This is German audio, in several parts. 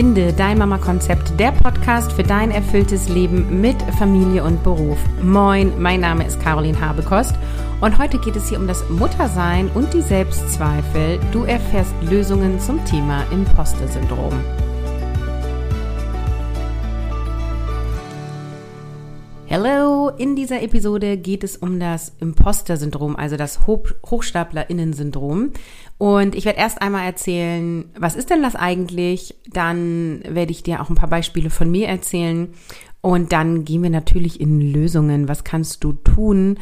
Finde dein Mama-Konzept, der Podcast für dein erfülltes Leben mit Familie und Beruf. Moin, mein Name ist Caroline Habekost und heute geht es hier um das Muttersein und die Selbstzweifel. Du erfährst Lösungen zum Thema Imposter-Syndrom. Hello! In dieser Episode geht es um das Imposter-Syndrom, also das HochstaplerInnen-Syndrom. Und ich werde erst einmal erzählen, was ist denn das eigentlich? Dann werde ich dir auch ein paar Beispiele von mir erzählen. Und dann gehen wir natürlich in Lösungen. Was kannst du tun?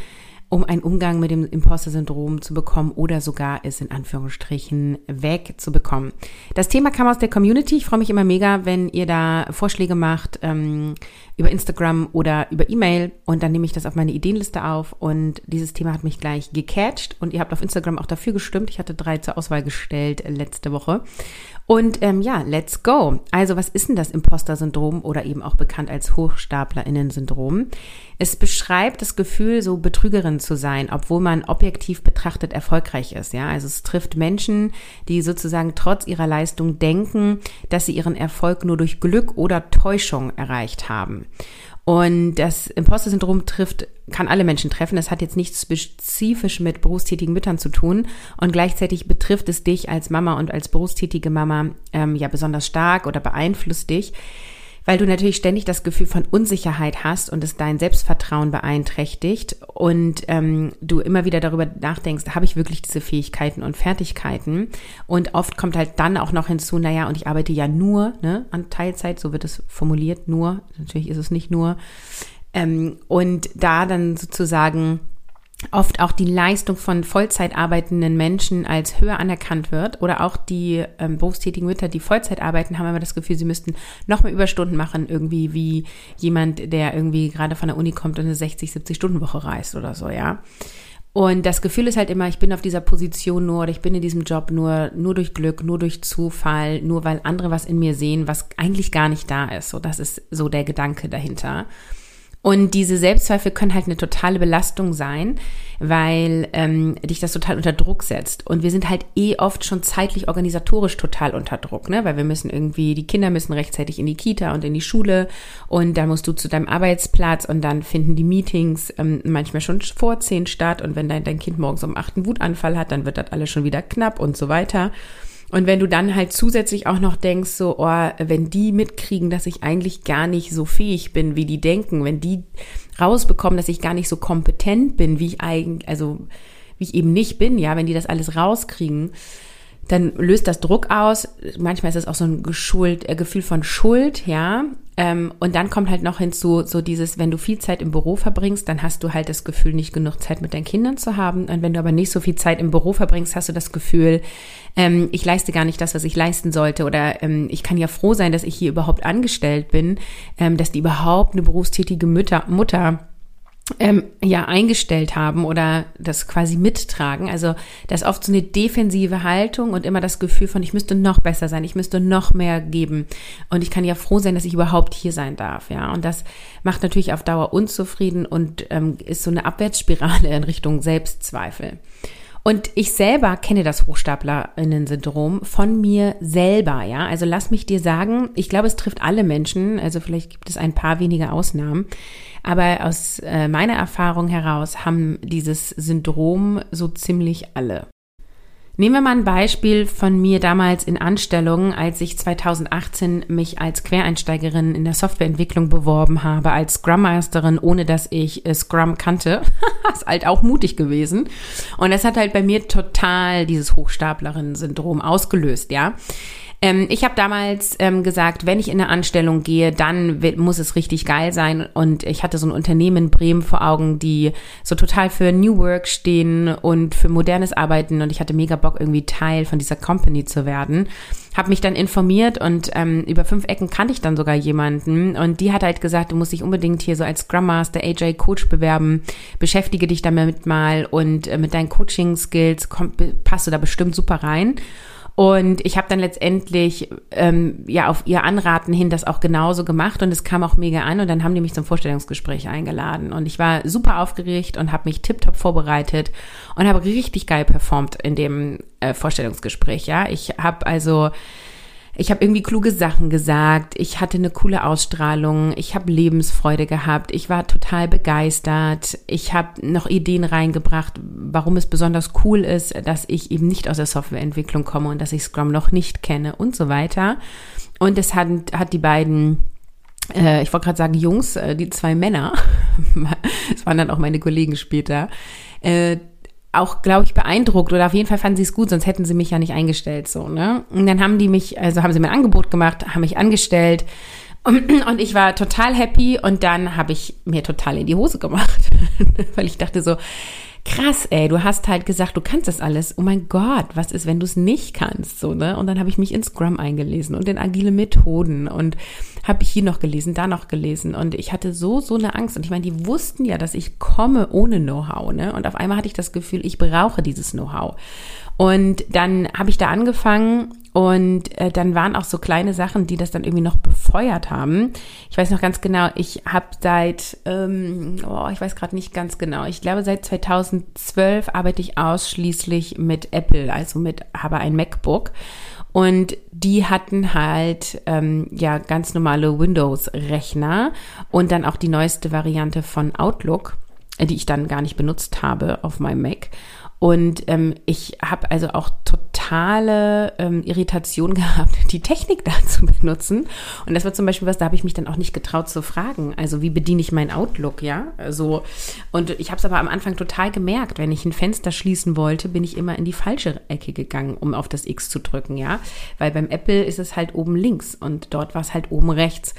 Um einen Umgang mit dem Imposter-Syndrom zu bekommen oder sogar es in Anführungsstrichen wegzubekommen. Das Thema kam aus der Community. Ich freue mich immer mega, wenn ihr da Vorschläge macht ähm, über Instagram oder über E-Mail und dann nehme ich das auf meine Ideenliste auf und dieses Thema hat mich gleich gecatcht und ihr habt auf Instagram auch dafür gestimmt. Ich hatte drei zur Auswahl gestellt letzte Woche und ähm, ja, let's go. Also was ist denn das Imposter-Syndrom oder eben auch bekannt als Hochstaplerinnen-Syndrom? Es beschreibt das Gefühl, so Betrügerin zu sein, obwohl man objektiv betrachtet erfolgreich ist. Ja, also es trifft Menschen, die sozusagen trotz ihrer Leistung denken, dass sie ihren Erfolg nur durch Glück oder Täuschung erreicht haben. Und das Imposter-Syndrom trifft, kann alle Menschen treffen. Es hat jetzt nichts spezifisch mit berufstätigen Müttern zu tun. Und gleichzeitig betrifft es dich als Mama und als berufstätige Mama ähm, ja besonders stark oder beeinflusst dich weil du natürlich ständig das Gefühl von Unsicherheit hast und es dein Selbstvertrauen beeinträchtigt und ähm, du immer wieder darüber nachdenkst, habe ich wirklich diese Fähigkeiten und Fertigkeiten? Und oft kommt halt dann auch noch hinzu, naja, und ich arbeite ja nur ne, an Teilzeit, so wird es formuliert, nur, natürlich ist es nicht nur. Ähm, und da dann sozusagen oft auch die Leistung von Vollzeit arbeitenden Menschen als höher anerkannt wird oder auch die ähm, berufstätigen Mütter, die Vollzeit arbeiten, haben immer das Gefühl, sie müssten noch mehr Überstunden machen, irgendwie wie jemand, der irgendwie gerade von der Uni kommt und eine 60, 70 Stunden Woche reist oder so, ja. Und das Gefühl ist halt immer, ich bin auf dieser Position nur oder ich bin in diesem Job nur, nur durch Glück, nur durch Zufall, nur weil andere was in mir sehen, was eigentlich gar nicht da ist. So, das ist so der Gedanke dahinter. Und diese Selbstzweifel können halt eine totale Belastung sein, weil ähm, dich das total unter Druck setzt. Und wir sind halt eh oft schon zeitlich organisatorisch total unter Druck, ne? Weil wir müssen irgendwie, die Kinder müssen rechtzeitig in die Kita und in die Schule und dann musst du zu deinem Arbeitsplatz und dann finden die Meetings ähm, manchmal schon vor zehn statt. Und wenn dein, dein Kind morgens um acht einen Wutanfall hat, dann wird das alles schon wieder knapp und so weiter. Und wenn du dann halt zusätzlich auch noch denkst, so, oh, wenn die mitkriegen, dass ich eigentlich gar nicht so fähig bin, wie die denken, wenn die rausbekommen, dass ich gar nicht so kompetent bin, wie ich eigentlich, also wie ich eben nicht bin, ja, wenn die das alles rauskriegen, dann löst das Druck aus. Manchmal ist es auch so ein Geschuld, äh, Gefühl von Schuld, ja. Ähm, und dann kommt halt noch hinzu, so dieses, wenn du viel Zeit im Büro verbringst, dann hast du halt das Gefühl, nicht genug Zeit mit deinen Kindern zu haben. Und wenn du aber nicht so viel Zeit im Büro verbringst, hast du das Gefühl, ähm, ich leiste gar nicht das, was ich leisten sollte. Oder ähm, ich kann ja froh sein, dass ich hier überhaupt angestellt bin, ähm, dass die überhaupt eine berufstätige Mütter, Mutter ähm, ja eingestellt haben oder das quasi mittragen. Also das ist oft so eine defensive Haltung und immer das Gefühl von, ich müsste noch besser sein, ich müsste noch mehr geben. Und ich kann ja froh sein, dass ich überhaupt hier sein darf. Ja, und das macht natürlich auf Dauer unzufrieden und ähm, ist so eine Abwärtsspirale in Richtung Selbstzweifel. Und ich selber kenne das Hochstaplerinnen-Syndrom von mir selber, ja. Also lass mich dir sagen, ich glaube, es trifft alle Menschen, also vielleicht gibt es ein paar wenige Ausnahmen. Aber aus äh, meiner Erfahrung heraus haben dieses Syndrom so ziemlich alle. Nehmen wir mal ein Beispiel von mir damals in Anstellung, als ich 2018 mich als Quereinsteigerin in der Softwareentwicklung beworben habe, als Scrum Masterin, ohne dass ich äh, Scrum kannte. ist halt auch mutig gewesen. Und das hat halt bei mir total dieses Hochstaplerinnen-Syndrom ausgelöst, ja. Ähm, ich habe damals ähm, gesagt, wenn ich in eine Anstellung gehe, dann muss es richtig geil sein. Und ich hatte so ein Unternehmen in Bremen vor Augen, die so total für New Work stehen und für modernes Arbeiten. Und ich hatte mega Bock, irgendwie Teil von dieser Company zu werden habe mich dann informiert und ähm, über fünf Ecken kannte ich dann sogar jemanden und die hat halt gesagt, du musst dich unbedingt hier so als Scrum Master, AJ Coach bewerben, beschäftige dich damit mal und äh, mit deinen Coaching Skills komm, passt du da bestimmt super rein. Und ich habe dann letztendlich ähm, ja auf ihr Anraten hin das auch genauso gemacht und es kam auch mega an und dann haben die mich zum Vorstellungsgespräch eingeladen und ich war super aufgeregt und habe mich tiptop vorbereitet und habe richtig geil performt in dem äh, Vorstellungsgespräch. Ja, ich habe also ich habe irgendwie kluge Sachen gesagt, ich hatte eine coole Ausstrahlung, ich habe Lebensfreude gehabt, ich war total begeistert, ich habe noch Ideen reingebracht, warum es besonders cool ist, dass ich eben nicht aus der Softwareentwicklung komme und dass ich Scrum noch nicht kenne und so weiter. Und es hat, hat die beiden äh, ich wollte gerade sagen Jungs, äh, die zwei Männer, es waren dann auch meine Kollegen später, äh, auch, glaube ich, beeindruckt oder auf jeden Fall fanden sie es gut, sonst hätten sie mich ja nicht eingestellt, so, ne? Und dann haben die mich, also haben sie mir ein Angebot gemacht, haben mich angestellt und, und ich war total happy und dann habe ich mir total in die Hose gemacht, weil ich dachte so, krass, ey, du hast halt gesagt, du kannst das alles. Oh mein Gott, was ist, wenn du es nicht kannst, so, ne? Und dann habe ich mich in Scrum eingelesen und in agile Methoden und habe ich hier noch gelesen, da noch gelesen und ich hatte so so eine Angst und ich meine, die wussten ja, dass ich komme ohne Know-how, ne? Und auf einmal hatte ich das Gefühl, ich brauche dieses Know-how. Und dann habe ich da angefangen und äh, dann waren auch so kleine Sachen, die das dann irgendwie noch befeuert haben. Ich weiß noch ganz genau, ich habe seit, ähm, oh, ich weiß gerade nicht ganz genau, ich glaube seit 2012 arbeite ich ausschließlich mit Apple, also mit, habe ein MacBook. Und die hatten halt ähm, ja ganz normale Windows-Rechner und dann auch die neueste Variante von Outlook, äh, die ich dann gar nicht benutzt habe auf meinem Mac. Und ähm, ich habe also auch totale ähm, Irritation gehabt, die Technik da zu benutzen. Und das war zum Beispiel was, da habe ich mich dann auch nicht getraut zu fragen. Also wie bediene ich meinen Outlook, ja? Also, und ich habe es aber am Anfang total gemerkt, wenn ich ein Fenster schließen wollte, bin ich immer in die falsche Ecke gegangen, um auf das X zu drücken, ja? Weil beim Apple ist es halt oben links und dort war es halt oben rechts.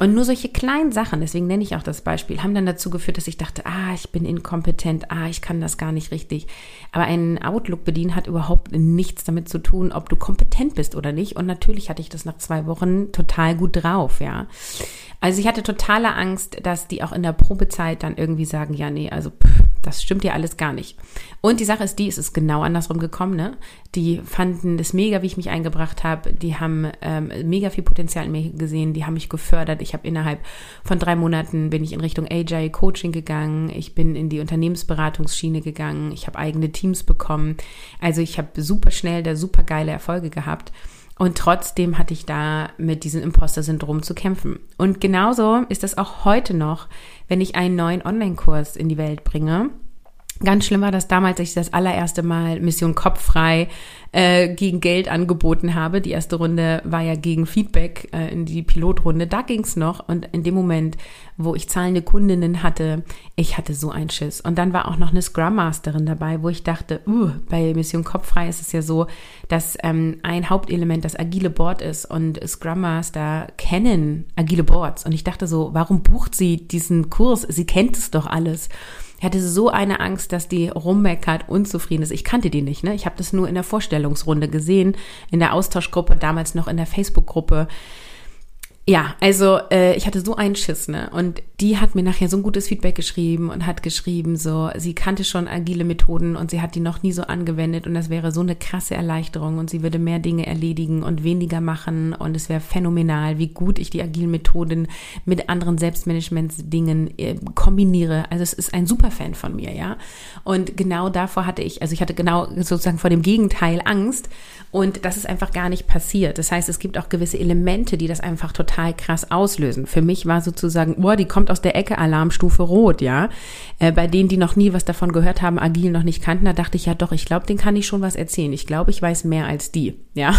Und nur solche kleinen Sachen, deswegen nenne ich auch das Beispiel, haben dann dazu geführt, dass ich dachte, ah, ich bin inkompetent, ah, ich kann das gar nicht richtig. Aber ein Outlook bedienen hat überhaupt nichts damit zu tun, ob du kompetent bist oder nicht. Und natürlich hatte ich das nach zwei Wochen total gut drauf, ja. Also ich hatte totale Angst, dass die auch in der Probezeit dann irgendwie sagen, ja, nee, also pff, das stimmt ja alles gar nicht. Und die Sache ist die, es ist genau andersrum gekommen, ne? Die fanden das mega, wie ich mich eingebracht habe. Die haben ähm, mega viel Potenzial in mir gesehen. Die haben mich gefördert. Ich habe innerhalb von drei Monaten bin ich in Richtung AJ Coaching gegangen. Ich bin in die Unternehmensberatungsschiene gegangen. Ich habe eigene Teams bekommen. Also ich habe super schnell da super geile Erfolge gehabt. Und trotzdem hatte ich da mit diesem Imposter-Syndrom zu kämpfen. Und genauso ist das auch heute noch, wenn ich einen neuen Online-Kurs in die Welt bringe. Ganz schlimm war das damals, als ich das allererste Mal Mission Kopffrei äh, gegen Geld angeboten habe. Die erste Runde war ja gegen Feedback äh, in die Pilotrunde. Da ging's noch. Und in dem Moment, wo ich zahlende Kundinnen hatte, ich hatte so einen Schiss. Und dann war auch noch eine Scrum Masterin dabei, wo ich dachte, uh, bei Mission Kopffrei ist es ja so, dass ähm, ein Hauptelement das agile Board ist. Und Scrum Master kennen agile Boards. Und ich dachte so, warum bucht sie diesen Kurs? Sie kennt es doch alles. Ich hatte so eine Angst, dass die rummeckert, unzufrieden ist. Ich kannte die nicht, ne? Ich habe das nur in der Vorstellungsrunde gesehen, in der Austauschgruppe, damals noch in der Facebook-Gruppe. Ja, also äh, ich hatte so einen Schiss, ne? Und die hat mir nachher so ein gutes Feedback geschrieben und hat geschrieben, so, sie kannte schon agile Methoden und sie hat die noch nie so angewendet und das wäre so eine krasse Erleichterung und sie würde mehr Dinge erledigen und weniger machen und es wäre phänomenal, wie gut ich die agilen Methoden mit anderen Selbstmanagementsdingen äh, kombiniere. Also es ist ein super Fan von mir, ja. Und genau davor hatte ich, also ich hatte genau sozusagen vor dem Gegenteil Angst und das ist einfach gar nicht passiert. Das heißt, es gibt auch gewisse Elemente, die das einfach total krass auslösen. Für mich war sozusagen, boah, die kommt aus der Ecke Alarmstufe Rot, ja. Äh, bei denen, die noch nie was davon gehört haben, agil noch nicht kannten, da dachte ich ja doch, ich glaube, den kann ich schon was erzählen. Ich glaube, ich weiß mehr als die, ja.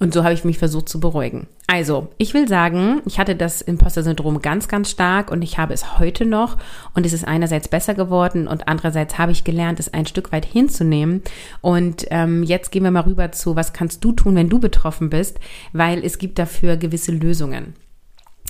Und so habe ich mich versucht zu beruhigen. Also, ich will sagen, ich hatte das Imposter-Syndrom ganz, ganz stark und ich habe es heute noch. Und es ist einerseits besser geworden und andererseits habe ich gelernt, es ein Stück weit hinzunehmen. Und ähm, jetzt gehen wir mal rüber zu, was kannst du tun, wenn du betroffen bist, weil es gibt dafür gewisse Lösungen.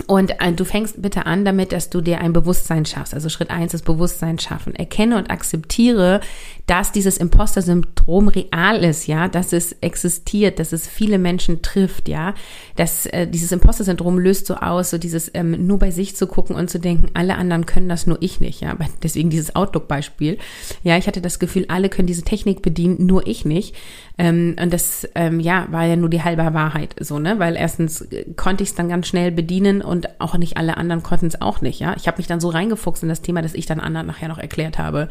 Und äh, du fängst bitte an damit, dass du dir ein Bewusstsein schaffst. Also Schritt eins ist Bewusstsein schaffen. Erkenne und akzeptiere, dass dieses Imposter-Syndrom real ist, ja, dass es existiert, dass es viele Menschen trifft, ja. Dass äh, dieses Imposter-Syndrom löst so aus, so dieses ähm, nur bei sich zu gucken und zu denken, alle anderen können das, nur ich nicht, ja. Deswegen dieses Outlook-Beispiel. Ja, ich hatte das Gefühl, alle können diese Technik bedienen, nur ich nicht. Ähm, und das, ähm, ja, war ja nur die halbe Wahrheit, so, ne? Weil erstens konnte ich es dann ganz schnell bedienen und auch nicht alle anderen konnten es auch nicht, ja. Ich habe mich dann so reingefuchst in das Thema, dass ich dann anderen nachher noch erklärt habe,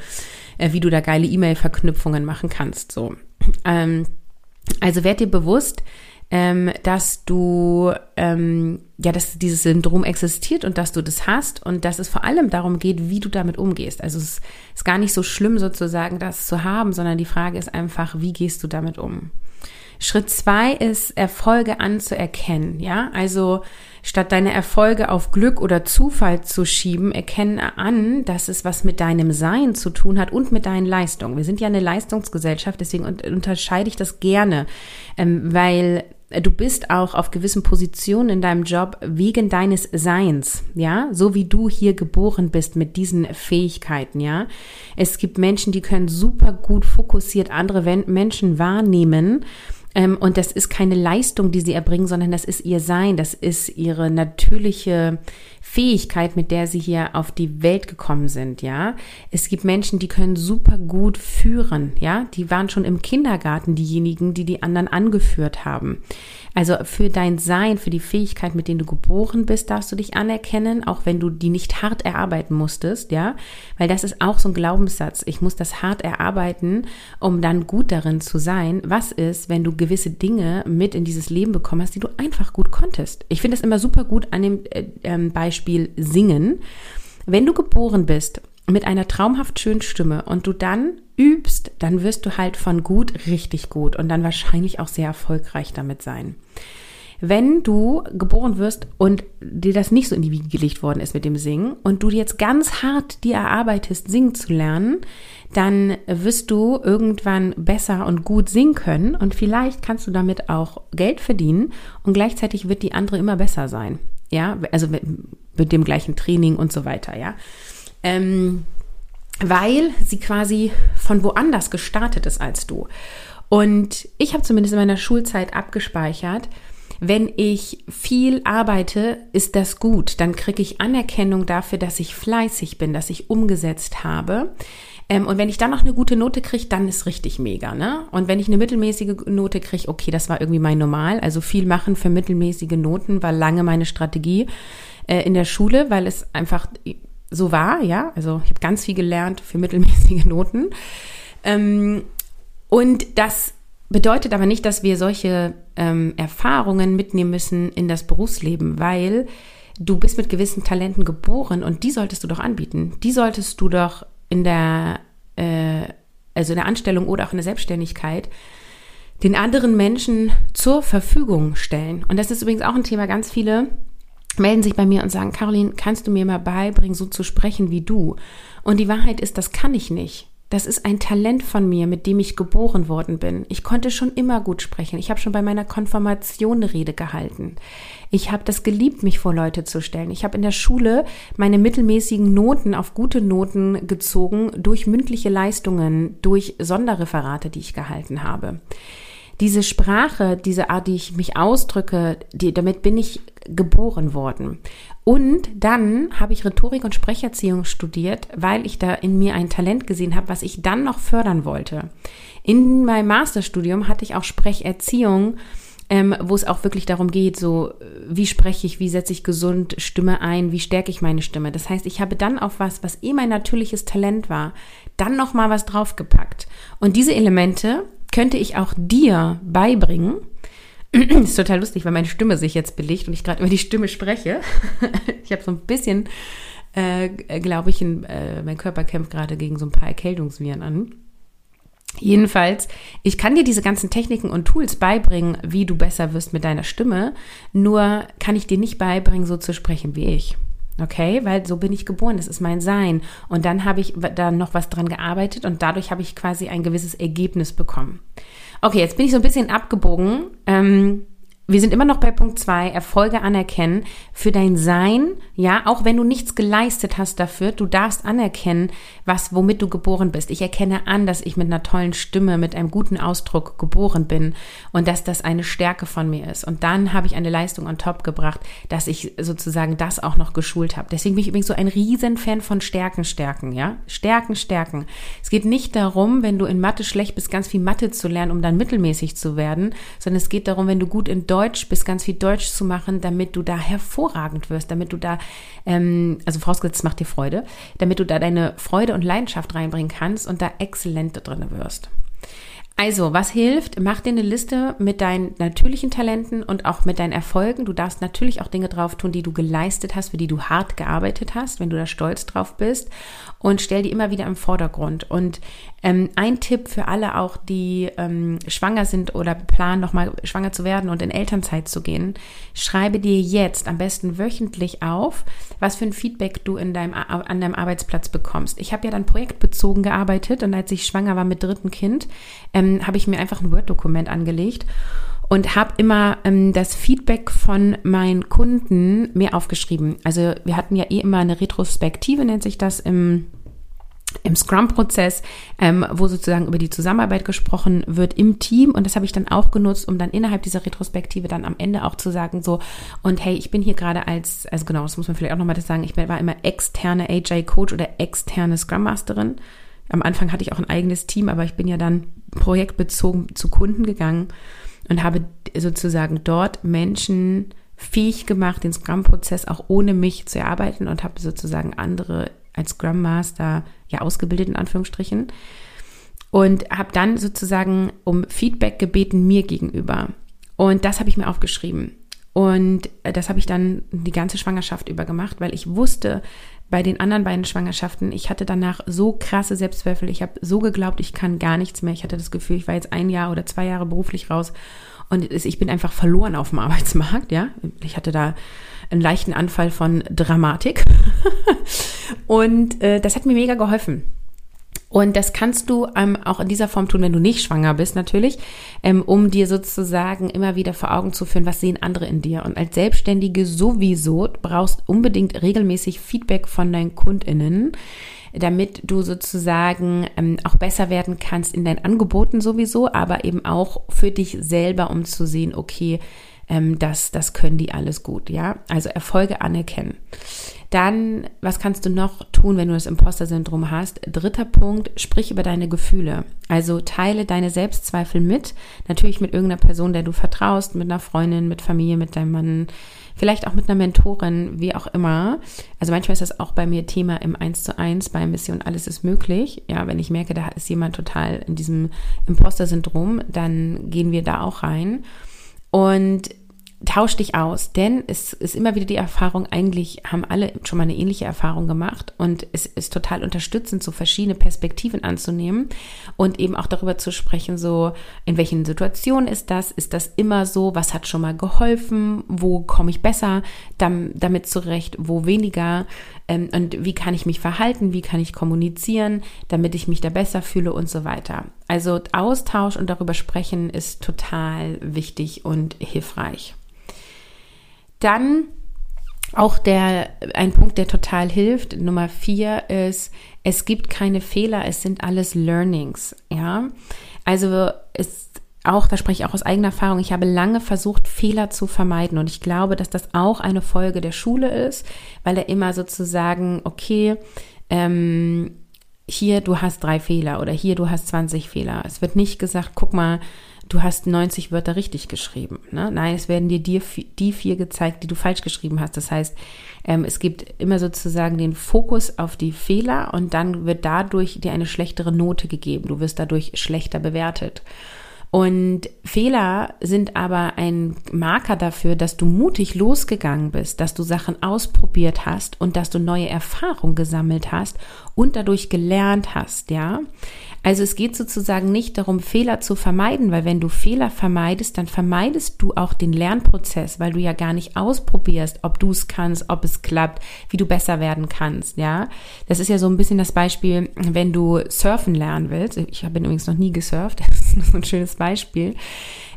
äh, wie du da geile E-Mail-Verknüpfungen machen kannst, so. Ähm, also werd dir bewusst, ähm, dass du, ähm, ja, dass dieses Syndrom existiert und dass du das hast und dass es vor allem darum geht, wie du damit umgehst. Also es ist gar nicht so schlimm sozusagen, das zu haben, sondern die Frage ist einfach, wie gehst du damit um? Schritt zwei ist, Erfolge anzuerkennen, ja, also statt deine Erfolge auf Glück oder Zufall zu schieben, erkenne an, dass es was mit deinem Sein zu tun hat und mit deinen Leistungen. Wir sind ja eine Leistungsgesellschaft, deswegen unterscheide ich das gerne, ähm, weil du bist auch auf gewissen Positionen in deinem Job wegen deines Seins, ja, so wie du hier geboren bist mit diesen Fähigkeiten, ja. Es gibt Menschen, die können super gut fokussiert andere Menschen wahrnehmen und das ist keine Leistung, die sie erbringen, sondern das ist ihr Sein, das ist ihre natürliche Fähigkeit, mit der sie hier auf die Welt gekommen sind, ja. Es gibt Menschen, die können super gut führen, ja. Die waren schon im Kindergarten diejenigen, die die anderen angeführt haben. Also für dein Sein, für die Fähigkeit, mit denen du geboren bist, darfst du dich anerkennen, auch wenn du die nicht hart erarbeiten musstest, ja, weil das ist auch so ein Glaubenssatz. Ich muss das hart erarbeiten, um dann gut darin zu sein. Was ist, wenn du gewisse Dinge mit in dieses Leben bekommen hast, die du einfach gut konntest? Ich finde es immer super gut an dem äh, äh, Beispiel Singen. Wenn du geboren bist mit einer traumhaft schönen Stimme und du dann übst, dann wirst du halt von gut richtig gut und dann wahrscheinlich auch sehr erfolgreich damit sein. Wenn du geboren wirst und dir das nicht so in die Wiege gelegt worden ist mit dem Singen und du jetzt ganz hart dir erarbeitest, singen zu lernen, dann wirst du irgendwann besser und gut singen können und vielleicht kannst du damit auch Geld verdienen und gleichzeitig wird die andere immer besser sein. Ja, also mit, mit dem gleichen Training und so weiter, ja. Ähm, weil sie quasi von woanders gestartet ist als du. Und ich habe zumindest in meiner Schulzeit abgespeichert, wenn ich viel arbeite, ist das gut. Dann kriege ich Anerkennung dafür, dass ich fleißig bin, dass ich umgesetzt habe. Ähm, und wenn ich dann noch eine gute Note kriege, dann ist richtig mega. Ne? Und wenn ich eine mittelmäßige Note kriege, okay, das war irgendwie mein Normal. Also viel machen für mittelmäßige Noten war lange meine Strategie äh, in der Schule, weil es einfach so war, ja. Also ich habe ganz viel gelernt für mittelmäßige Noten. Ähm, und das bedeutet aber nicht, dass wir solche ähm, Erfahrungen mitnehmen müssen in das Berufsleben, weil du bist mit gewissen Talenten geboren und die solltest du doch anbieten. Die solltest du doch in der, äh, also in der Anstellung oder auch in der Selbstständigkeit den anderen Menschen zur Verfügung stellen. Und das ist übrigens auch ein Thema, ganz viele melden sich bei mir und sagen, Caroline, kannst du mir mal beibringen, so zu sprechen wie du? Und die Wahrheit ist, das kann ich nicht. Das ist ein Talent von mir, mit dem ich geboren worden bin. Ich konnte schon immer gut sprechen. Ich habe schon bei meiner Konfirmation eine Rede gehalten. Ich habe das geliebt, mich vor Leute zu stellen. Ich habe in der Schule meine mittelmäßigen Noten auf gute Noten gezogen durch mündliche Leistungen, durch Sonderreferate, die ich gehalten habe diese Sprache, diese Art, die ich mich ausdrücke, die, damit bin ich geboren worden. Und dann habe ich Rhetorik und Sprecherziehung studiert, weil ich da in mir ein Talent gesehen habe, was ich dann noch fördern wollte. In meinem Masterstudium hatte ich auch Sprecherziehung, ähm, wo es auch wirklich darum geht, so wie spreche ich, wie setze ich gesund Stimme ein, wie stärke ich meine Stimme. Das heißt, ich habe dann auf was, was eh mein natürliches Talent war, dann noch mal was draufgepackt. Und diese Elemente könnte ich auch dir beibringen. ist total lustig, weil meine Stimme sich jetzt belegt und ich gerade über die Stimme spreche. ich habe so ein bisschen, äh, glaube ich, in, äh, mein Körper kämpft gerade gegen so ein paar Erkältungsviren an. Jedenfalls, ich kann dir diese ganzen Techniken und Tools beibringen, wie du besser wirst mit deiner Stimme, nur kann ich dir nicht beibringen, so zu sprechen wie ich. Okay, weil so bin ich geboren, das ist mein Sein. Und dann habe ich da noch was dran gearbeitet und dadurch habe ich quasi ein gewisses Ergebnis bekommen. Okay, jetzt bin ich so ein bisschen abgebogen. Ähm, wir sind immer noch bei Punkt zwei Erfolge anerkennen für dein Sein, ja, auch wenn du nichts geleistet hast dafür, du darfst anerkennen, was, womit du geboren bist. Ich erkenne an, dass ich mit einer tollen Stimme, mit einem guten Ausdruck geboren bin und dass das eine Stärke von mir ist. Und dann habe ich eine Leistung on top gebracht, dass ich sozusagen das auch noch geschult habe. Deswegen bin ich übrigens so ein Riesenfan von Stärken, Stärken, ja. Stärken, Stärken. Es geht nicht darum, wenn du in Mathe schlecht bist, ganz viel Mathe zu lernen, um dann mittelmäßig zu werden, sondern es geht darum, wenn du gut in Deutsch Deutsch bist, ganz viel Deutsch zu machen, damit du da hervorragend wirst, damit du da, ähm, also vorausgesetzt macht dir Freude, damit du da deine Freude und Leidenschaft reinbringen kannst und da exzellent drin wirst. Also, was hilft? Mach dir eine Liste mit deinen natürlichen Talenten und auch mit deinen Erfolgen. Du darfst natürlich auch Dinge drauf tun, die du geleistet hast, für die du hart gearbeitet hast, wenn du da stolz drauf bist. Und stell die immer wieder im Vordergrund. Und ähm, ein Tipp für alle auch, die ähm, schwanger sind oder planen, nochmal schwanger zu werden und in Elternzeit zu gehen, schreibe dir jetzt am besten wöchentlich auf, was für ein Feedback du in deinem, an deinem Arbeitsplatz bekommst. Ich habe ja dann projektbezogen gearbeitet und als ich schwanger war mit dritten Kind, ähm, habe ich mir einfach ein Word-Dokument angelegt und habe immer ähm, das Feedback von meinen Kunden mir aufgeschrieben. Also wir hatten ja eh immer eine Retrospektive, nennt sich das im im Scrum-Prozess, ähm, wo sozusagen über die Zusammenarbeit gesprochen wird im Team. Und das habe ich dann auch genutzt, um dann innerhalb dieser Retrospektive dann am Ende auch zu sagen, so, und hey, ich bin hier gerade als, also genau, das muss man vielleicht auch nochmal sagen, ich war immer externe AJ-Coach oder externe Scrum-Masterin. Am Anfang hatte ich auch ein eigenes Team, aber ich bin ja dann projektbezogen zu Kunden gegangen und habe sozusagen dort Menschen fähig gemacht, den Scrum-Prozess auch ohne mich zu erarbeiten und habe sozusagen andere als Scrum Master ja ausgebildet in Anführungsstrichen und habe dann sozusagen um Feedback gebeten mir gegenüber. Und das habe ich mir aufgeschrieben. Und äh, das habe ich dann die ganze Schwangerschaft über gemacht, weil ich wusste, bei den anderen beiden Schwangerschaften, ich hatte danach so krasse Selbstzweifel, ich habe so geglaubt, ich kann gar nichts mehr. Ich hatte das Gefühl, ich war jetzt ein Jahr oder zwei Jahre beruflich raus und ich bin einfach verloren auf dem Arbeitsmarkt, ja. Ich hatte da einen leichten Anfall von Dramatik. und äh, das hat mir mega geholfen. Und das kannst du ähm, auch in dieser Form tun, wenn du nicht schwanger bist, natürlich, ähm, um dir sozusagen immer wieder vor Augen zu führen, was sehen andere in dir. Und als Selbstständige sowieso brauchst unbedingt regelmäßig Feedback von deinen KundInnen, damit du sozusagen ähm, auch besser werden kannst in deinen Angeboten sowieso, aber eben auch für dich selber, um zu sehen, okay, ähm, das, das können die alles gut, ja. Also Erfolge anerkennen. Dann, was kannst du noch tun, wenn du das Imposter-Syndrom hast? Dritter Punkt, sprich über deine Gefühle. Also teile deine Selbstzweifel mit. Natürlich mit irgendeiner Person, der du vertraust, mit einer Freundin, mit Familie, mit deinem Mann, vielleicht auch mit einer Mentorin, wie auch immer. Also manchmal ist das auch bei mir Thema im 1 zu 1 bei Mission Alles ist möglich. Ja, wenn ich merke, da ist jemand total in diesem Imposter-Syndrom, dann gehen wir da auch rein. Und tausch dich aus, denn es ist immer wieder die Erfahrung, eigentlich haben alle schon mal eine ähnliche Erfahrung gemacht und es ist total unterstützend, so verschiedene Perspektiven anzunehmen und eben auch darüber zu sprechen, so in welchen Situationen ist das, ist das immer so, was hat schon mal geholfen, wo komme ich besser damit zurecht, wo weniger? Ähm, und wie kann ich mich verhalten, wie kann ich kommunizieren, damit ich mich da besser fühle und so weiter. Also Austausch und darüber sprechen ist total wichtig und hilfreich. Dann auch der, ein Punkt, der total hilft, Nummer vier ist, es gibt keine Fehler, es sind alles Learnings, ja. Also, es, auch, da spreche ich auch aus eigener Erfahrung, ich habe lange versucht, Fehler zu vermeiden und ich glaube, dass das auch eine Folge der Schule ist, weil er immer sozusagen, okay, ähm, hier du hast drei Fehler oder hier du hast 20 Fehler. Es wird nicht gesagt, guck mal, du hast 90 Wörter richtig geschrieben. Ne? Nein, es werden dir die, die vier gezeigt, die du falsch geschrieben hast. Das heißt, ähm, es gibt immer sozusagen den Fokus auf die Fehler und dann wird dadurch dir eine schlechtere Note gegeben. Du wirst dadurch schlechter bewertet. Und Fehler sind aber ein Marker dafür, dass du mutig losgegangen bist, dass du Sachen ausprobiert hast und dass du neue Erfahrungen gesammelt hast und dadurch gelernt hast, ja. Also es geht sozusagen nicht darum, Fehler zu vermeiden, weil wenn du Fehler vermeidest, dann vermeidest du auch den Lernprozess, weil du ja gar nicht ausprobierst, ob du es kannst, ob es klappt, wie du besser werden kannst, ja. Das ist ja so ein bisschen das Beispiel, wenn du surfen lernen willst. Ich habe übrigens noch nie gesurft, das ist so ein schönes Beispiel.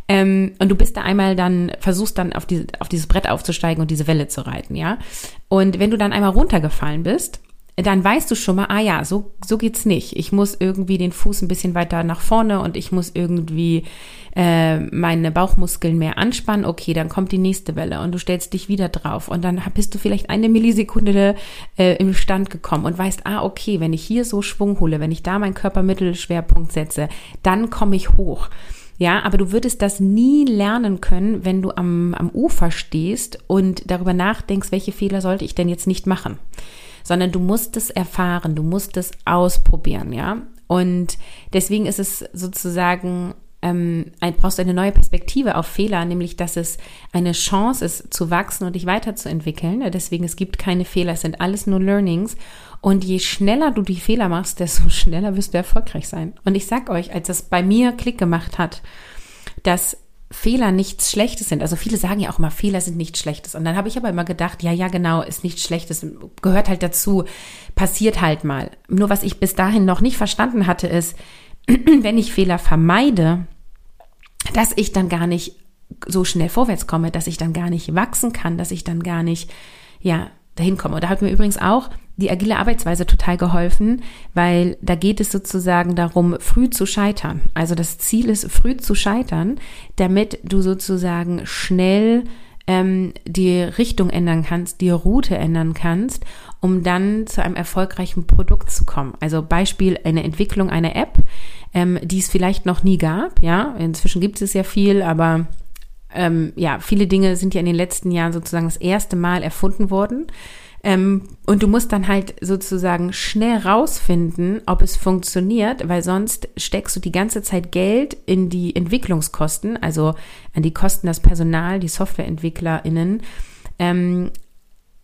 Ähm, und du bist da einmal dann, versuchst dann auf, die, auf dieses Brett aufzusteigen und diese Welle zu reiten, ja. Und wenn du dann einmal runtergefallen bist, dann weißt du schon mal, ah ja, so, so geht's nicht. Ich muss irgendwie den Fuß ein bisschen weiter nach vorne und ich muss irgendwie äh, meine Bauchmuskeln mehr anspannen. Okay, dann kommt die nächste Welle und du stellst dich wieder drauf und dann bist du vielleicht eine Millisekunde äh, im Stand gekommen und weißt, ah, okay, wenn ich hier so Schwung hole, wenn ich da meinen Körpermittelschwerpunkt setze, dann komme ich hoch. Ja, aber du würdest das nie lernen können, wenn du am, am Ufer stehst und darüber nachdenkst, welche Fehler sollte ich denn jetzt nicht machen sondern du musst es erfahren, du musst es ausprobieren, ja. Und deswegen ist es sozusagen ähm, brauchst du eine neue Perspektive auf Fehler, nämlich dass es eine Chance ist, zu wachsen und dich weiterzuentwickeln. Deswegen, es gibt keine Fehler, es sind alles nur Learnings. Und je schneller du die Fehler machst, desto schneller wirst du erfolgreich sein. Und ich sag euch, als das bei mir Klick gemacht hat, dass Fehler nichts Schlechtes sind. Also viele sagen ja auch immer, Fehler sind nichts Schlechtes. Und dann habe ich aber immer gedacht, ja, ja, genau, ist nichts Schlechtes, gehört halt dazu, passiert halt mal. Nur was ich bis dahin noch nicht verstanden hatte, ist, wenn ich Fehler vermeide, dass ich dann gar nicht so schnell vorwärts komme, dass ich dann gar nicht wachsen kann, dass ich dann gar nicht, ja, dahin komme. Und da hat mir übrigens auch die agile Arbeitsweise total geholfen, weil da geht es sozusagen darum, früh zu scheitern. Also das Ziel ist, früh zu scheitern, damit du sozusagen schnell ähm, die Richtung ändern kannst, die Route ändern kannst, um dann zu einem erfolgreichen Produkt zu kommen. Also Beispiel eine Entwicklung einer App, ähm, die es vielleicht noch nie gab. Ja, inzwischen gibt es ja viel, aber ähm, ja, viele Dinge sind ja in den letzten Jahren sozusagen das erste Mal erfunden worden. Ähm, und du musst dann halt sozusagen schnell rausfinden, ob es funktioniert, weil sonst steckst du die ganze Zeit Geld in die Entwicklungskosten, also an die Kosten das Personal, die SoftwareentwicklerInnen. Ähm,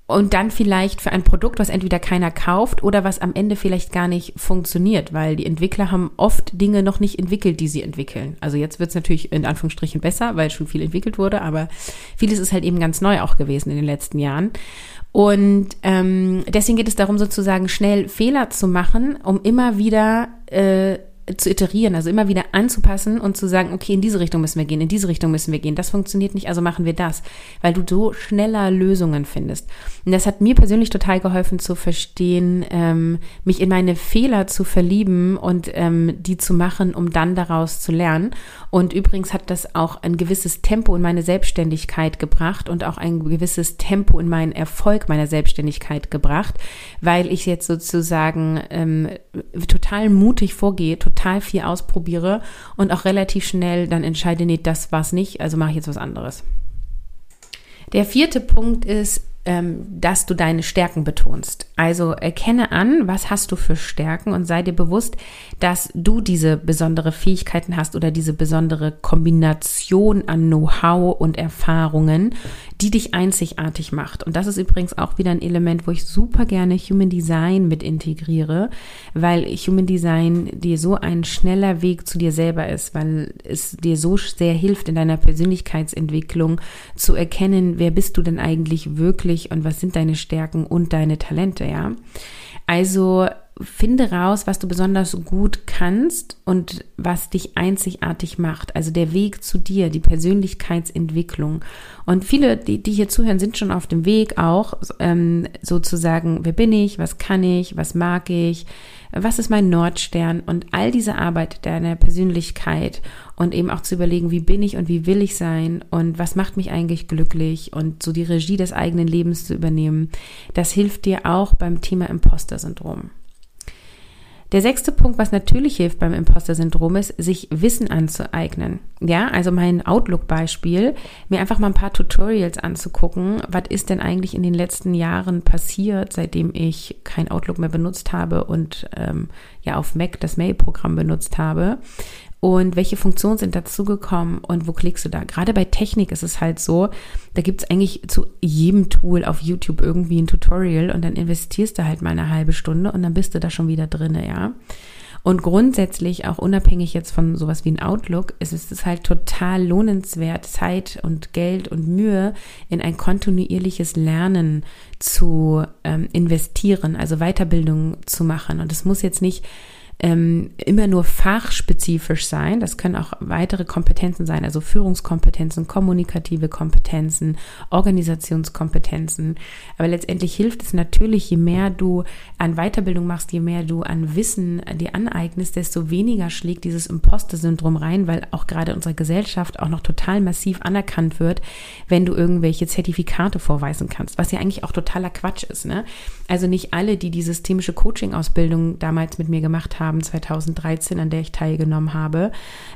und dann vielleicht für ein Produkt, was entweder keiner kauft oder was am Ende vielleicht gar nicht funktioniert, weil die Entwickler haben oft Dinge noch nicht entwickelt, die sie entwickeln. Also jetzt wird es natürlich in Anführungsstrichen besser, weil schon viel entwickelt wurde, aber vieles ist halt eben ganz neu auch gewesen in den letzten Jahren. Und ähm, deswegen geht es darum, sozusagen schnell Fehler zu machen, um immer wieder äh, zu iterieren, also immer wieder anzupassen und zu sagen, okay, in diese Richtung müssen wir gehen, in diese Richtung müssen wir gehen. Das funktioniert nicht, also machen wir das, weil du so schneller Lösungen findest. Und das hat mir persönlich total geholfen zu verstehen, ähm, mich in meine Fehler zu verlieben und ähm, die zu machen, um dann daraus zu lernen. Und übrigens hat das auch ein gewisses Tempo in meine Selbstständigkeit gebracht und auch ein gewisses Tempo in meinen Erfolg meiner Selbstständigkeit gebracht, weil ich jetzt sozusagen ähm, total mutig vorgehe, total viel ausprobiere und auch relativ schnell dann entscheide, nee, das war's nicht, also mache ich jetzt was anderes. Der vierte Punkt ist, dass du deine Stärken betonst. Also erkenne an, was hast du für Stärken und sei dir bewusst, dass du diese besondere Fähigkeiten hast oder diese besondere Kombination an Know-how und Erfahrungen, die dich einzigartig macht. Und das ist übrigens auch wieder ein Element, wo ich super gerne Human Design mit integriere, weil Human Design dir so ein schneller Weg zu dir selber ist, weil es dir so sehr hilft in deiner Persönlichkeitsentwicklung zu erkennen, wer bist du denn eigentlich wirklich und was sind deine Stärken und deine Talente, ja. Also finde raus, was du besonders gut kannst und was dich einzigartig macht. Also der Weg zu dir, die Persönlichkeitsentwicklung. Und viele, die, die hier zuhören, sind schon auf dem Weg auch, ähm, sozusagen, wer bin ich, was kann ich, was mag ich, was ist mein Nordstern und all diese Arbeit deiner Persönlichkeit und eben auch zu überlegen, wie bin ich und wie will ich sein und was macht mich eigentlich glücklich und so die Regie des eigenen Lebens zu übernehmen, das hilft dir auch beim Thema Imposter-Syndrom. Der sechste Punkt, was natürlich hilft beim Imposter-Syndrom, ist, sich Wissen anzueignen. Ja, also mein Outlook-Beispiel, mir einfach mal ein paar Tutorials anzugucken. Was ist denn eigentlich in den letzten Jahren passiert, seitdem ich kein Outlook mehr benutzt habe und ähm, ja auf Mac das Mail-Programm benutzt habe? Und welche Funktionen sind dazugekommen und wo klickst du da? Gerade bei Technik ist es halt so, da gibt es eigentlich zu jedem Tool auf YouTube irgendwie ein Tutorial und dann investierst du halt mal eine halbe Stunde und dann bist du da schon wieder drinne, ja. Und grundsätzlich, auch unabhängig jetzt von sowas wie ein Outlook, ist es halt total lohnenswert, Zeit und Geld und Mühe in ein kontinuierliches Lernen zu ähm, investieren, also Weiterbildung zu machen. Und es muss jetzt nicht ähm, immer nur fachspezifisch sein. Das können auch weitere Kompetenzen sein, also Führungskompetenzen, kommunikative Kompetenzen, Organisationskompetenzen. Aber letztendlich hilft es natürlich, je mehr du an Weiterbildung machst, je mehr du an Wissen dir aneignest, desto weniger schlägt dieses Imposter-Syndrom rein, weil auch gerade unsere Gesellschaft auch noch total massiv anerkannt wird, wenn du irgendwelche Zertifikate vorweisen kannst, was ja eigentlich auch totaler Quatsch ist. Ne? Also nicht alle, die die systemische Coaching-Ausbildung damals mit mir gemacht haben, haben, 2013, an der ich teilgenommen habe,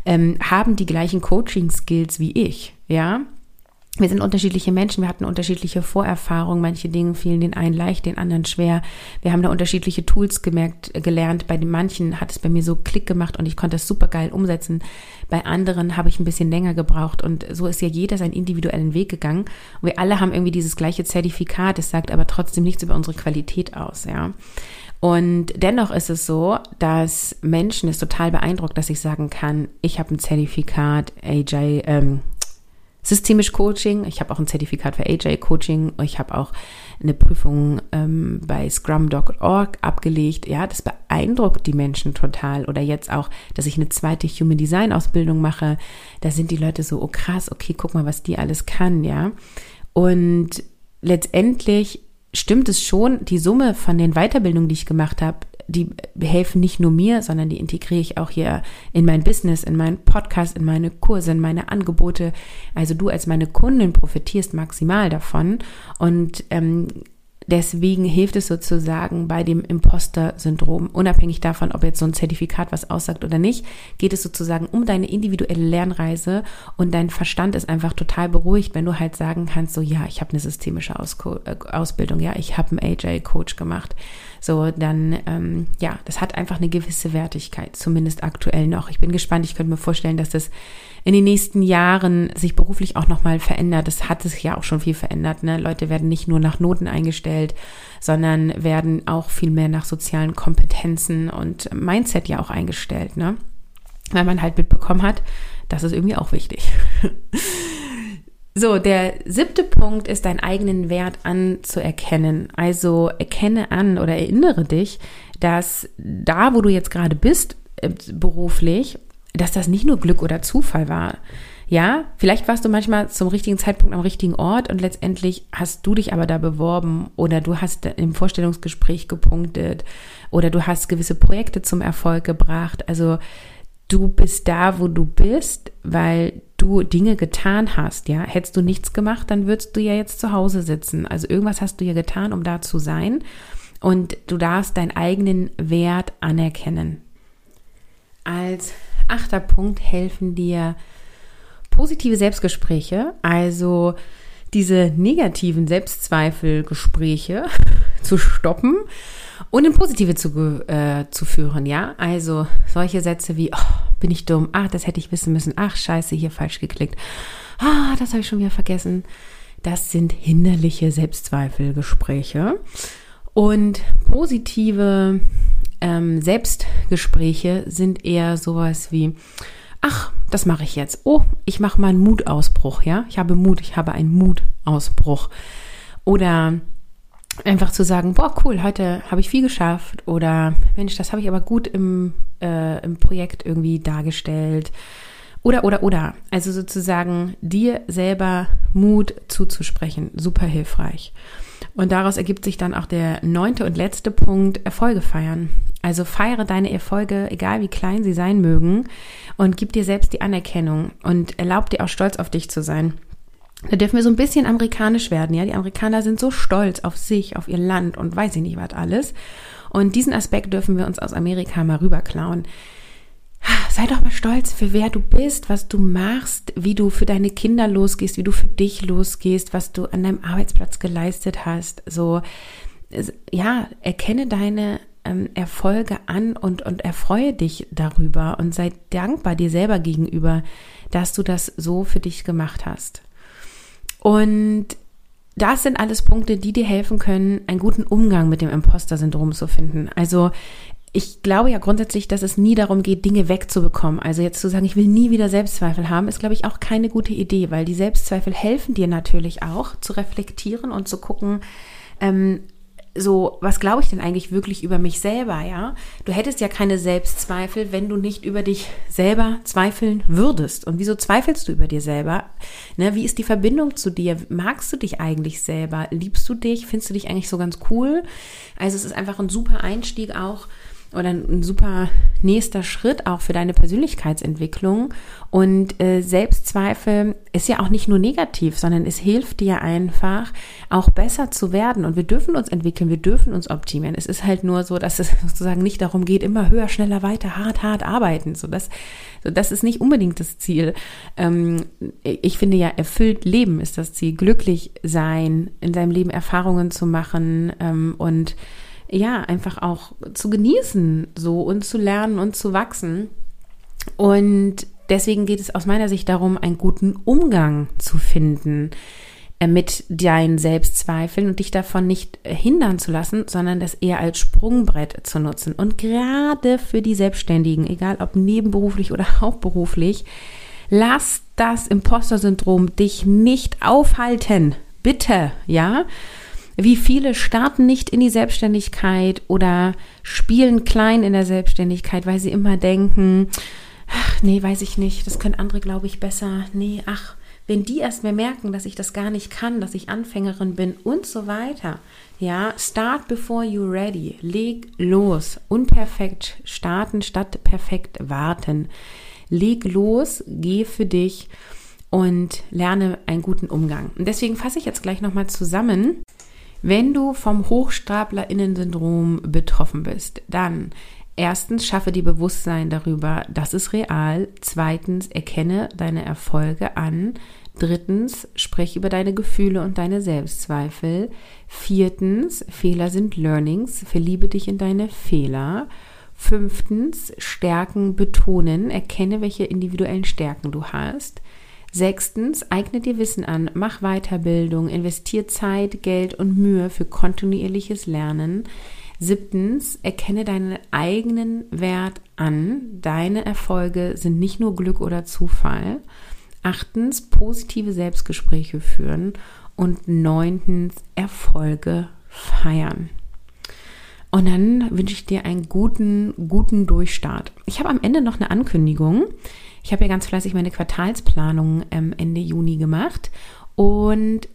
ähm, haben die gleichen Coaching-Skills wie ich, ja. wir sind unterschiedliche Menschen, wir hatten unterschiedliche Vorerfahrungen, manche Dinge fielen den einen leicht, den anderen schwer. Wir haben da unterschiedliche Tools gemerkt, gelernt. Bei den manchen hat es bei mir so Klick gemacht und ich konnte es super geil umsetzen. Bei anderen habe ich ein bisschen länger gebraucht und so ist ja jeder seinen individuellen Weg gegangen. Und wir alle haben irgendwie dieses gleiche Zertifikat, es sagt aber trotzdem nichts über unsere Qualität aus, ja. Und dennoch ist es so, dass Menschen es total beeindruckt, dass ich sagen kann, ich habe ein Zertifikat AJ, ähm, Systemisch Coaching, ich habe auch ein Zertifikat für AJ Coaching, ich habe auch eine Prüfung ähm, bei scrum.org abgelegt. Ja, das beeindruckt die Menschen total. Oder jetzt auch, dass ich eine zweite Human Design Ausbildung mache. Da sind die Leute so, oh krass, okay, guck mal, was die alles kann, ja. Und letztendlich stimmt es schon, die Summe von den Weiterbildungen, die ich gemacht habe, die helfen nicht nur mir, sondern die integriere ich auch hier in mein Business, in meinen Podcast, in meine Kurse, in meine Angebote. Also du als meine Kundin profitierst maximal davon. Und ähm, Deswegen hilft es sozusagen bei dem Imposter-Syndrom, unabhängig davon, ob jetzt so ein Zertifikat was aussagt oder nicht, geht es sozusagen um deine individuelle Lernreise und dein Verstand ist einfach total beruhigt, wenn du halt sagen kannst, so ja, ich habe eine systemische Ausco äh, Ausbildung, ja, ich habe einen AJ-Coach gemacht. So, dann, ähm, ja, das hat einfach eine gewisse Wertigkeit, zumindest aktuell noch. Ich bin gespannt, ich könnte mir vorstellen, dass das in den nächsten Jahren sich beruflich auch nochmal verändert. Das hat sich ja auch schon viel verändert. Ne? Leute werden nicht nur nach Noten eingestellt, sondern werden auch viel mehr nach sozialen Kompetenzen und Mindset ja auch eingestellt. Ne? Weil man halt mitbekommen hat, das ist irgendwie auch wichtig. So, der siebte Punkt ist, deinen eigenen Wert anzuerkennen. Also erkenne an oder erinnere dich, dass da, wo du jetzt gerade bist, äh, beruflich, dass das nicht nur Glück oder Zufall war. Ja, vielleicht warst du manchmal zum richtigen Zeitpunkt am richtigen Ort und letztendlich hast du dich aber da beworben oder du hast im Vorstellungsgespräch gepunktet oder du hast gewisse Projekte zum Erfolg gebracht. Also du bist da, wo du bist, weil du Dinge getan hast, ja. Hättest du nichts gemacht, dann würdest du ja jetzt zu Hause sitzen. Also irgendwas hast du ja getan, um da zu sein. Und du darfst deinen eigenen Wert anerkennen. Als achter Punkt helfen dir positive Selbstgespräche, also diese negativen Selbstzweifelgespräche zu stoppen und in positive zu, äh, zu führen, ja? Also solche Sätze wie, oh, bin ich dumm, ach, das hätte ich wissen müssen, ach, scheiße, hier falsch geklickt, ah, das habe ich schon wieder vergessen. Das sind hinderliche Selbstzweifelgespräche. Und positive ähm, Selbstgespräche sind eher sowas wie, ach, das mache ich jetzt. Oh, ich mache mal einen Mutausbruch, ja? Ich habe Mut, ich habe einen Mutausbruch. Oder einfach zu sagen, boah, cool, heute habe ich viel geschafft. Oder Mensch, das habe ich aber gut im, äh, im Projekt irgendwie dargestellt. Oder, oder, oder. Also sozusagen dir selber Mut zuzusprechen. Super hilfreich. Und daraus ergibt sich dann auch der neunte und letzte Punkt, Erfolge feiern. Also feiere deine Erfolge, egal wie klein sie sein mögen, und gib dir selbst die Anerkennung und erlaub dir auch stolz auf dich zu sein. Da dürfen wir so ein bisschen amerikanisch werden, ja. Die Amerikaner sind so stolz auf sich, auf ihr Land und weiß ich nicht was alles. Und diesen Aspekt dürfen wir uns aus Amerika mal rüberklauen sei doch mal stolz für wer du bist, was du machst, wie du für deine Kinder losgehst, wie du für dich losgehst, was du an deinem Arbeitsplatz geleistet hast. So, ja, erkenne deine ähm, Erfolge an und, und erfreue dich darüber und sei dankbar dir selber gegenüber, dass du das so für dich gemacht hast. Und das sind alles Punkte, die dir helfen können, einen guten Umgang mit dem Imposter-Syndrom zu finden. Also ich glaube ja grundsätzlich, dass es nie darum geht, Dinge wegzubekommen. Also jetzt zu sagen, ich will nie wieder Selbstzweifel haben, ist, glaube ich, auch keine gute Idee, weil die Selbstzweifel helfen dir natürlich auch zu reflektieren und zu gucken, ähm, so, was glaube ich denn eigentlich wirklich über mich selber, ja? Du hättest ja keine Selbstzweifel, wenn du nicht über dich selber zweifeln würdest. Und wieso zweifelst du über dir selber? Ne, wie ist die Verbindung zu dir? Magst du dich eigentlich selber? Liebst du dich? Findest du dich eigentlich so ganz cool? Also es ist einfach ein super Einstieg auch, oder ein super nächster Schritt auch für deine Persönlichkeitsentwicklung. Und äh, Selbstzweifel ist ja auch nicht nur negativ, sondern es hilft dir einfach auch besser zu werden. Und wir dürfen uns entwickeln, wir dürfen uns optimieren. Es ist halt nur so, dass es sozusagen nicht darum geht, immer höher, schneller, weiter, hart, hart arbeiten. So das, so das ist nicht unbedingt das Ziel. Ähm, ich finde ja, erfüllt Leben ist das Ziel. Glücklich sein, in seinem Leben Erfahrungen zu machen ähm, und ja, einfach auch zu genießen so und zu lernen und zu wachsen. Und deswegen geht es aus meiner Sicht darum, einen guten Umgang zu finden äh, mit deinen Selbstzweifeln und dich davon nicht hindern zu lassen, sondern das eher als Sprungbrett zu nutzen. Und gerade für die Selbstständigen, egal ob nebenberuflich oder hauptberuflich, lass das Imposter-Syndrom dich nicht aufhalten. Bitte, ja? Wie viele starten nicht in die Selbstständigkeit oder spielen klein in der Selbstständigkeit, weil sie immer denken, ach, nee, weiß ich nicht, das können andere, glaube ich, besser. Nee, ach, wenn die erst mehr merken, dass ich das gar nicht kann, dass ich Anfängerin bin und so weiter. Ja, start before you ready. Leg los. Unperfekt starten statt perfekt warten. Leg los, geh für dich und lerne einen guten Umgang. Und deswegen fasse ich jetzt gleich nochmal zusammen, wenn du vom Hochstaplerinnen-Syndrom betroffen bist, dann erstens schaffe dir Bewusstsein darüber, das ist real. Zweitens erkenne deine Erfolge an. Drittens spreche über deine Gefühle und deine Selbstzweifel. Viertens Fehler sind Learnings. Verliebe dich in deine Fehler. Fünftens Stärken betonen. Erkenne, welche individuellen Stärken du hast. Sechstens, eigne dir Wissen an, mach Weiterbildung, investier Zeit, Geld und Mühe für kontinuierliches Lernen. Siebtens, erkenne deinen eigenen Wert an. Deine Erfolge sind nicht nur Glück oder Zufall. Achtens, positive Selbstgespräche führen. Und neuntens, Erfolge feiern. Und dann wünsche ich dir einen guten, guten Durchstart. Ich habe am Ende noch eine Ankündigung. Ich habe ja ganz fleißig meine Quartalsplanung ähm, Ende Juni gemacht und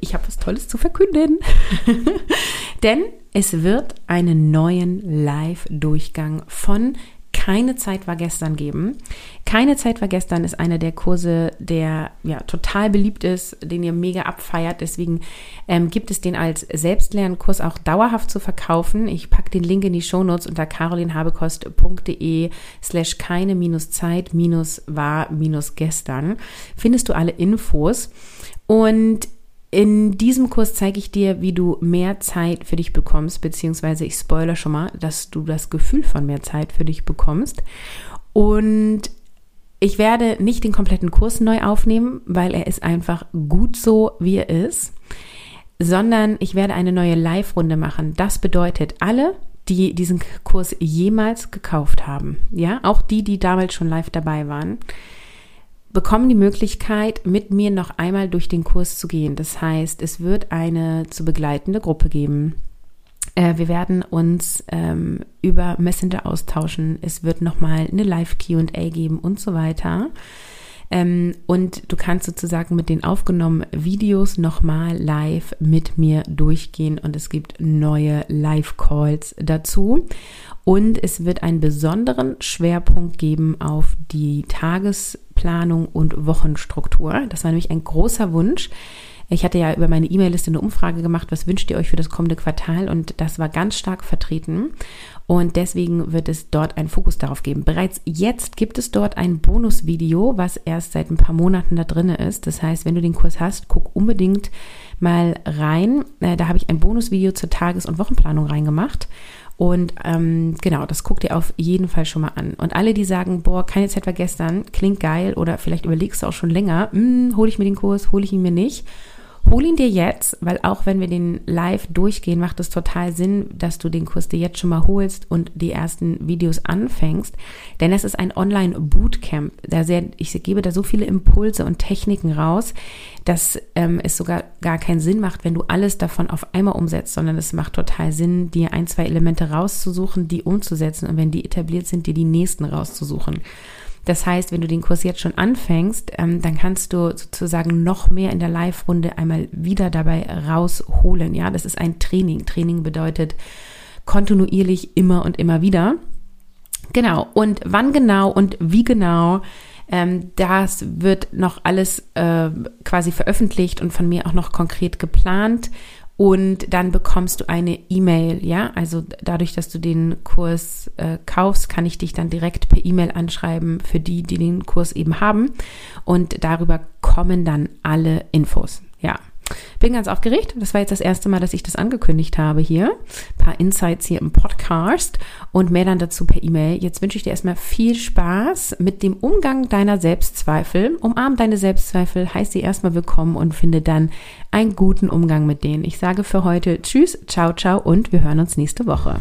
ich habe was Tolles zu verkünden. Denn es wird einen neuen Live-Durchgang von keine Zeit war gestern geben. Keine Zeit war gestern ist einer der Kurse, der ja total beliebt ist, den ihr mega abfeiert. Deswegen ähm, gibt es den als Selbstlernkurs auch dauerhaft zu verkaufen. Ich packe den Link in die Shownotes unter carolinhabekost.de slash keine minus Zeit minus war minus gestern. Findest du alle Infos. Und in diesem Kurs zeige ich dir, wie du mehr Zeit für dich bekommst, beziehungsweise ich spoiler schon mal, dass du das Gefühl von mehr Zeit für dich bekommst. Und ich werde nicht den kompletten Kurs neu aufnehmen, weil er ist einfach gut so, wie er ist, sondern ich werde eine neue Live-Runde machen. Das bedeutet, alle, die diesen Kurs jemals gekauft haben, ja, auch die, die damals schon live dabei waren, bekommen die Möglichkeit, mit mir noch einmal durch den Kurs zu gehen. Das heißt, es wird eine zu begleitende Gruppe geben. Äh, wir werden uns ähm, über Messenger austauschen. Es wird nochmal eine Live-QA geben und so weiter. Ähm, und du kannst sozusagen mit den aufgenommenen Videos nochmal live mit mir durchgehen und es gibt neue Live-Calls dazu. Und es wird einen besonderen Schwerpunkt geben auf die Tagesplanung und Wochenstruktur. Das war nämlich ein großer Wunsch. Ich hatte ja über meine E-Mail-Liste eine Umfrage gemacht, was wünscht ihr euch für das kommende Quartal und das war ganz stark vertreten und deswegen wird es dort einen Fokus darauf geben. Bereits jetzt gibt es dort ein Bonusvideo, was erst seit ein paar Monaten da drin ist. Das heißt, wenn du den Kurs hast, guck unbedingt mal rein. Äh, da habe ich ein Bonusvideo zur Tages- und Wochenplanung reingemacht. Und ähm, genau, das guck dir auf jeden Fall schon mal an. Und alle, die sagen, boah, keine Zeit war gestern, klingt geil oder vielleicht überlegst du auch schon länger, hm, hole ich mir den Kurs, hole ich ihn mir nicht Hol ihn dir jetzt, weil auch wenn wir den live durchgehen, macht es total Sinn, dass du den Kurs dir jetzt schon mal holst und die ersten Videos anfängst. Denn es ist ein Online-Bootcamp. Ich gebe da so viele Impulse und Techniken raus, dass ähm, es sogar gar keinen Sinn macht, wenn du alles davon auf einmal umsetzt, sondern es macht total Sinn, dir ein, zwei Elemente rauszusuchen, die umzusetzen und wenn die etabliert sind, dir die nächsten rauszusuchen. Das heißt, wenn du den Kurs jetzt schon anfängst, ähm, dann kannst du sozusagen noch mehr in der Live-Runde einmal wieder dabei rausholen. Ja, das ist ein Training. Training bedeutet kontinuierlich immer und immer wieder. Genau. Und wann genau und wie genau ähm, das wird noch alles äh, quasi veröffentlicht und von mir auch noch konkret geplant. Und dann bekommst du eine E-Mail, ja. Also dadurch, dass du den Kurs äh, kaufst, kann ich dich dann direkt per E-Mail anschreiben für die, die den Kurs eben haben. Und darüber kommen dann alle Infos. Ja. Bin ganz aufgeregt. Das war jetzt das erste Mal, dass ich das angekündigt habe hier. Ein paar Insights hier im Podcast und mehr dann dazu per E-Mail. Jetzt wünsche ich dir erstmal viel Spaß mit dem Umgang deiner Selbstzweifel. Umarm deine Selbstzweifel, heiß sie erstmal willkommen und finde dann einen guten Umgang mit denen. Ich sage für heute Tschüss, ciao, ciao und wir hören uns nächste Woche.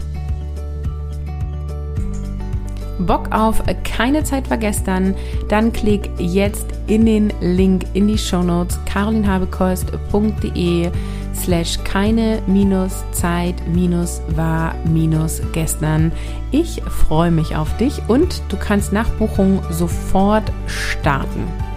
Bock auf keine Zeit war gestern, dann klick jetzt in den Link in die Show Notes carolinhabekost.de slash keine minus Zeit minus war minus gestern. Ich freue mich auf dich und du kannst nach Buchung sofort starten.